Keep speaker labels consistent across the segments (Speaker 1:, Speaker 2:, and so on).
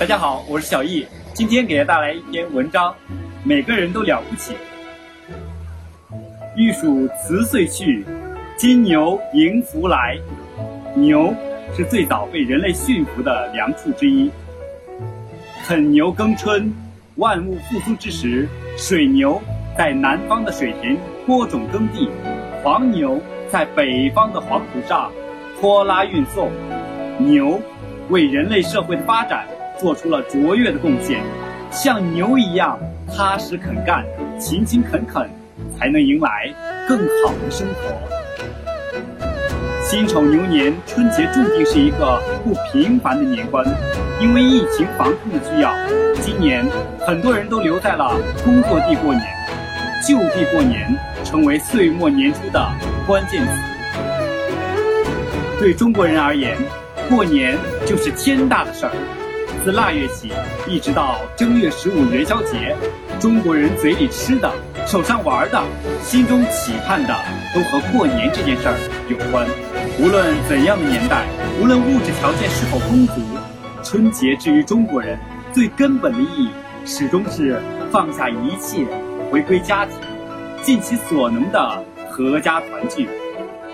Speaker 1: 大家好，我是小易，今天给大家带来一篇文章。每个人都了不起。玉鼠辞岁去，金牛迎福来。牛是最早被人类驯服的良畜之一。啃牛耕春，万物复苏之时，水牛在南方的水田播种耕地，黄牛在北方的黄土上拖拉运送。牛为人类社会的发展。做出了卓越的贡献，像牛一样踏实肯干、勤勤恳恳，才能迎来更好的生活。辛丑牛年春节注定是一个不平凡的年关，因为疫情防控的需要，今年很多人都留在了工作地过年，就地过年成为岁末年初的关键词。对中国人而言，过年就是天大的事儿。自腊月起，一直到正月十五元宵节，中国人嘴里吃的、手上玩的、心中期盼的，都和过年这件事儿有关。无论怎样的年代，无论物质条件是否丰足，春节至于中国人最根本的意义，始终是放下一切，回归家庭，尽其所能的阖家团聚。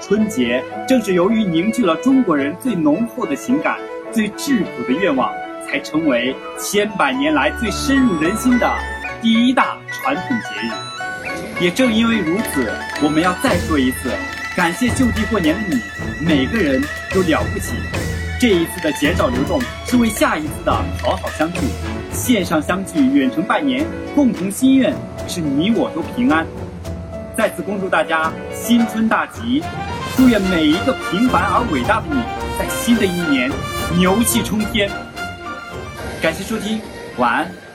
Speaker 1: 春节正是由于凝聚了中国人最浓厚的情感、最质朴的愿望。成为千百年来最深入人心的第一大传统节日。也正因为如此，我们要再说一次，感谢就地过年的你，每个人都了不起。这一次的减少流动，是为下一次的好好相聚。线上相聚，远程拜年，共同心愿是你我都平安。再次恭祝大家新春大吉，祝愿每一个平凡而伟大的你，在新的一年牛气冲天。感谢收听，晚安。